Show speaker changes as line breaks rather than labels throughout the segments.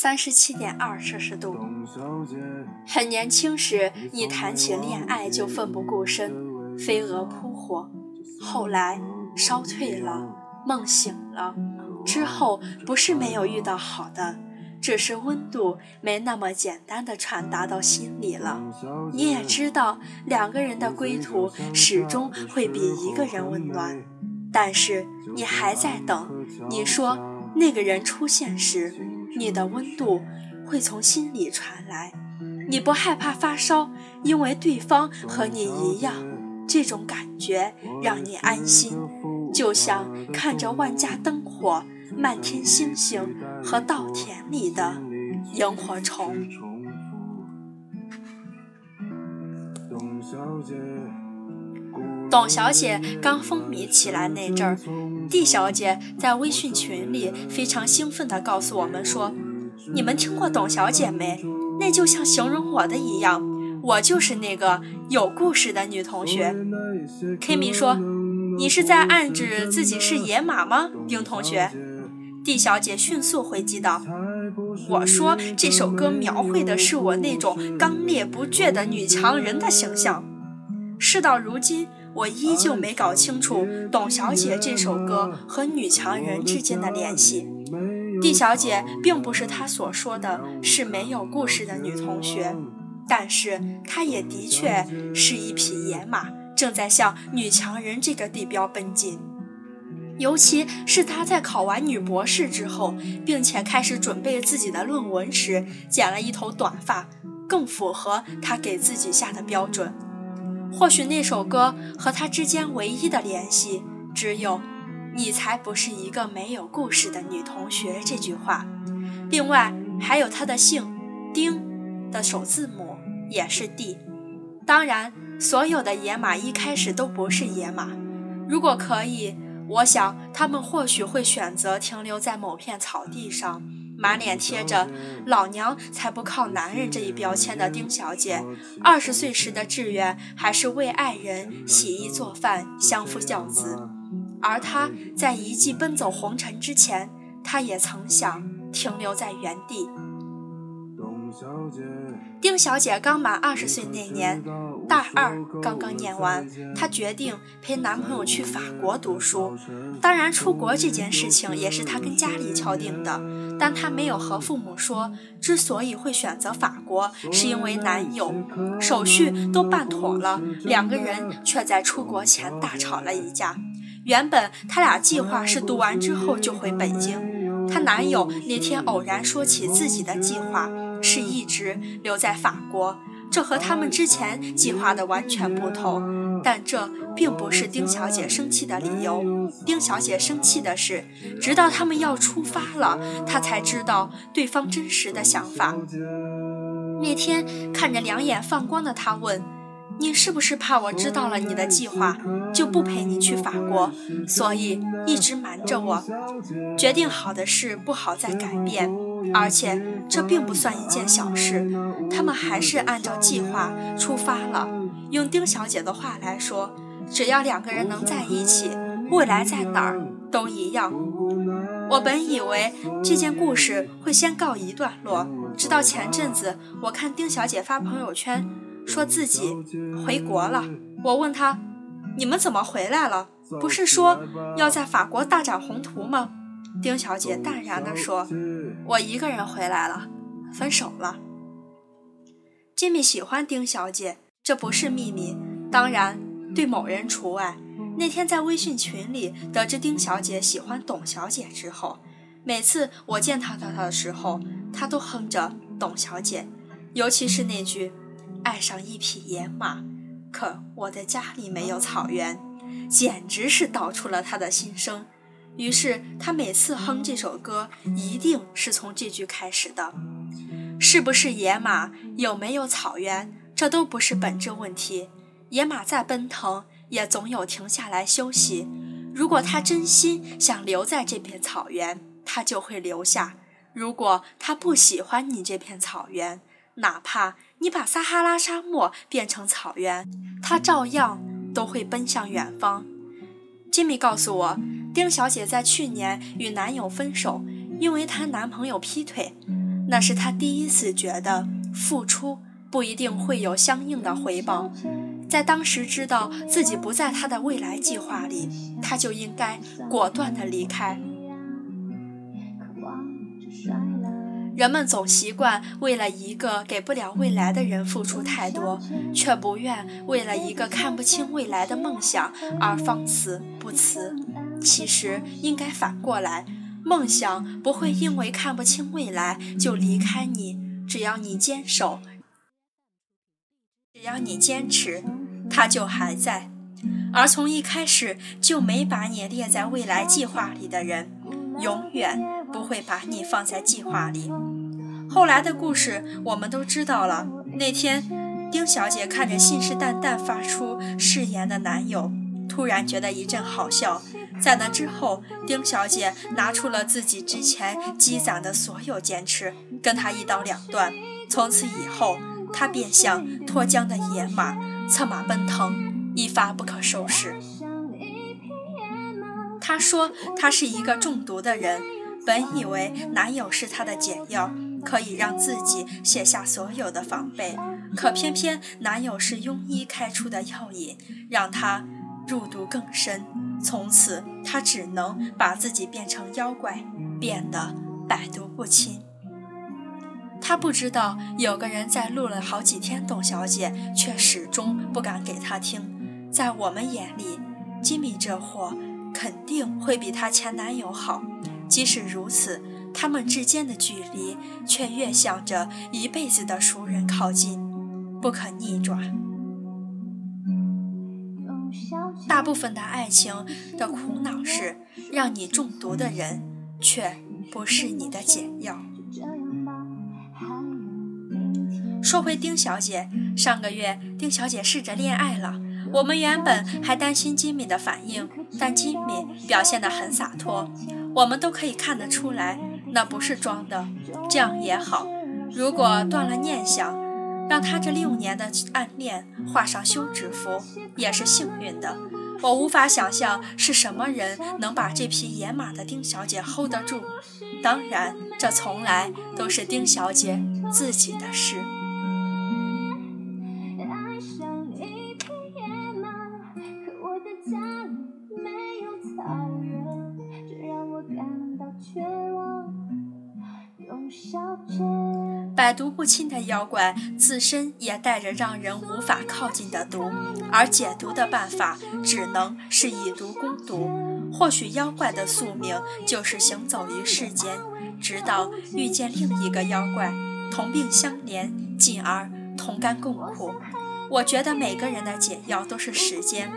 三十七点二摄氏度。很年轻时，你谈起恋爱就奋不顾身，飞蛾扑火；后来烧退了，梦醒了，之后不是没有遇到好的。只是温度没那么简单的传达到心里了。你也知道，两个人的归途始终会比一个人温暖。但是你还在等。你说那个人出现时，你的温度会从心里传来。你不害怕发烧，因为对方和你一样，这种感觉让你安心，就像看着万家灯火。漫天星星和稻田里的萤火虫。董小姐董小姐刚风靡起来那阵儿，D 小姐在微信群里非常兴奋地告诉我们说：“你们听过董小姐没？那就像形容我的一样，我就是那个有故事的女同学。”K 米说：“你是在暗指自己是野马吗，丁同学？” D 小姐迅速回击道：“我说这首歌描绘的是我那种刚烈不倔的女强人的形象。事到如今，我依旧没搞清楚董小姐这首歌和女强人之间的联系。D 小姐并不是她所说的是没有故事的女同学，但是她也的确是一匹野马，正在向女强人这个地标奔进。”尤其是她在考完女博士之后，并且开始准备自己的论文时，剪了一头短发，更符合她给自己下的标准。或许那首歌和他之间唯一的联系，只有“你才不是一个没有故事的女同学”这句话。另外，还有他的姓丁的首字母也是 D。当然，所有的野马一开始都不是野马。如果可以。我想，他们或许会选择停留在某片草地上，满脸贴着“老娘才不靠男人”这一标签的丁小姐，二十岁时的志愿还是为爱人洗衣做饭、相夫教子。而她在一季奔走红尘之前，她也曾想停留在原地。丁小姐刚满二十岁那年。大二刚刚念完，她决定陪男朋友去法国读书。当然，出国这件事情也是她跟家里敲定的，但她没有和父母说。之所以会选择法国，是因为男友手续都办妥了，两个人却在出国前大吵了一架。原本他俩计划是读完之后就回北京，她男友那天偶然说起自己的计划是一直留在法国。这和他们之前计划的完全不同，但这并不是丁小姐生气的理由。丁小姐生气的是，直到他们要出发了，她才知道对方真实的想法。那天看着两眼放光的他问：“你是不是怕我知道了你的计划，就不陪你去法国，所以一直瞒着我？决定好的事不好再改变。”而且这并不算一件小事，他们还是按照计划出发了。用丁小姐的话来说，只要两个人能在一起，未来在哪儿都一样。我本以为这件故事会先告一段落，直到前阵子我看丁小姐发朋友圈，说自己回国了。我问他：“你们怎么回来了？不是说要在法国大展宏图吗？”丁小姐淡然地说：“我一个人回来了，分手了。”吉米喜欢丁小姐，这不是秘密，当然对某人除外。那天在微信群里得知丁小姐喜欢董小姐之后，每次我见到她的时候，她都哼着董小姐，尤其是那句“爱上一匹野马，可我的家里没有草原”，简直是道出了他的心声。于是他每次哼这首歌，一定是从这句开始的。是不是野马，有没有草原，这都不是本质问题。野马再奔腾，也总有停下来休息。如果他真心想留在这片草原，他就会留下；如果他不喜欢你这片草原，哪怕你把撒哈拉沙漠变成草原，它照样都会奔向远方。吉米告诉我。丁小姐在去年与男友分手，因为她男朋友劈腿。那是她第一次觉得付出不一定会有相应的回报。在当时知道自己不在他的未来计划里，他就应该果断地离开。人们总习惯为了一个给不了未来的人付出太多，却不愿为了一个看不清未来的梦想而放肆不辞。其实应该反过来，梦想不会因为看不清未来就离开你，只要你坚守，只要你坚持，它就还在。而从一开始就没把你列在未来计划里的人，永远不会把你放在计划里。后来的故事我们都知道了。那天，丁小姐看着信誓旦旦发出誓言的男友，突然觉得一阵好笑。在那之后，丁小姐拿出了自己之前积攒的所有坚持，跟他一刀两断。从此以后，她便像脱缰的野马，策马奔腾，一发不可收拾。她说：“她是一个中毒的人，本以为男友是她的解药。”可以让自己卸下所有的防备，可偏偏男友是庸医开出的药引，让她入毒更深。从此，她只能把自己变成妖怪，变得百毒不侵。她不知道有个人在录了好几天，董小姐却始终不敢给她听。在我们眼里，吉米这货肯定会比她前男友好。即使如此。他们之间的距离却越向着一辈子的熟人靠近，不可逆转。大部分的爱情的苦恼是，让你中毒的人却不是你的解药。说回丁小姐，上个月丁小姐试着恋爱了，我们原本还担心吉米的反应，但吉米表现得很洒脱，我们都可以看得出来。那不是装的，这样也好。如果断了念想，让他这六年的暗恋画上休止符，也是幸运的。我无法想象是什么人能把这匹野马的丁小姐 hold 得住。当然，这从来都是丁小姐自己的事。
爱上一只野马，可我的家没有草
百毒不侵的妖怪自身也带着让人无法靠近的毒，而解毒的办法只能是以毒攻毒。或许妖怪的宿命就是行走于世间，直到遇见另一个妖怪，同病相怜，进而同甘共苦。我觉得每个人的解药都是时间。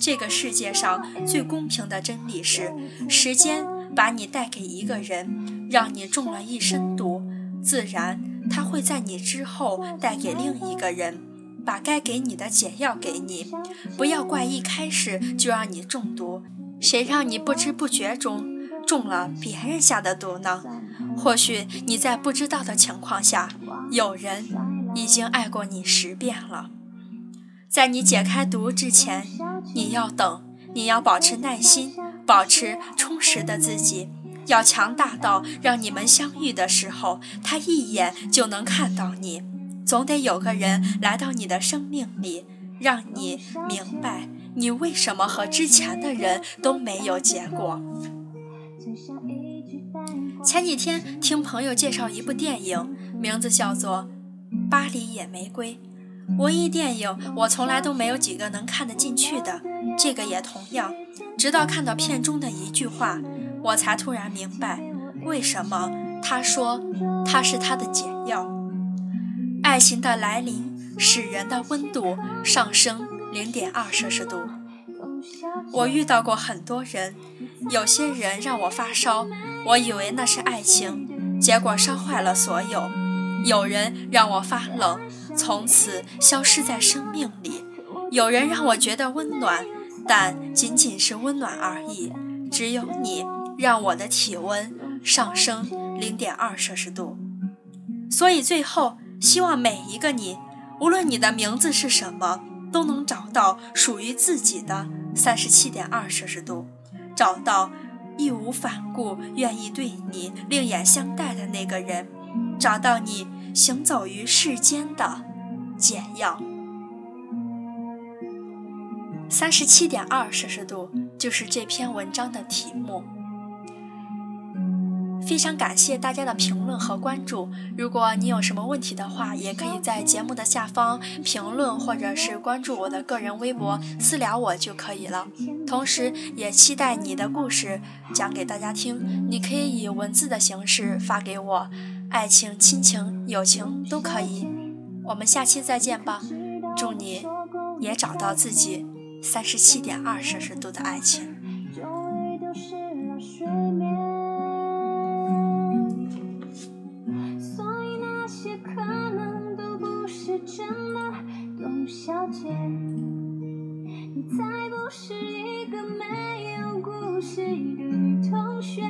这个世界上最公平的真理是，时间把你带给一个人，让你中了一身毒，自然。他会在你之后带给另一个人，把该给你的解药给你。不要怪一开始就让你中毒，谁让你不知不觉中中了别人下的毒呢？或许你在不知道的情况下，有人已经爱过你十遍了。在你解开毒之前，你要等，你要保持耐心，保持充实的自己。要强大到让你们相遇的时候，他一眼就能看到你。总得有个人来到你的生命里，让你明白你为什么和之前的人都没有结果。前几天听朋友介绍一部电影，名字叫做《巴黎野玫瑰》。文艺电影我从来都没有几个能看得进去的，这个也同样。直到看到片中的一句话。我才突然明白，为什么他说他是他的解药。爱情的来临使人的温度上升零点二摄氏度。我遇到过很多人，有些人让我发烧，我以为那是爱情，结果烧坏了所有；有人让我发冷，从此消失在生命里；有人让我觉得温暖，但仅仅是温暖而已。只有你。让我的体温上升零点二摄氏度，所以最后希望每一个你，无论你的名字是什么，都能找到属于自己的三十七点二摄氏度，找到义无反顾愿意对你另眼相待的那个人，找到你行走于世间的简要。三十七点二摄氏度就是这篇文章的题目。非常感谢大家的评论和关注。如果你有什么问题的话，也可以在节目的下方评论，或者是关注我的个人微博私聊我就可以了。同时，也期待你的故事讲给大家听。你可以以文字的形式发给我，爱情、亲情、友情都可以。我们下期再见吧，祝你也找到自己三十七点二摄氏度的爱情。小姐，你才不是一个没有故事的女同学。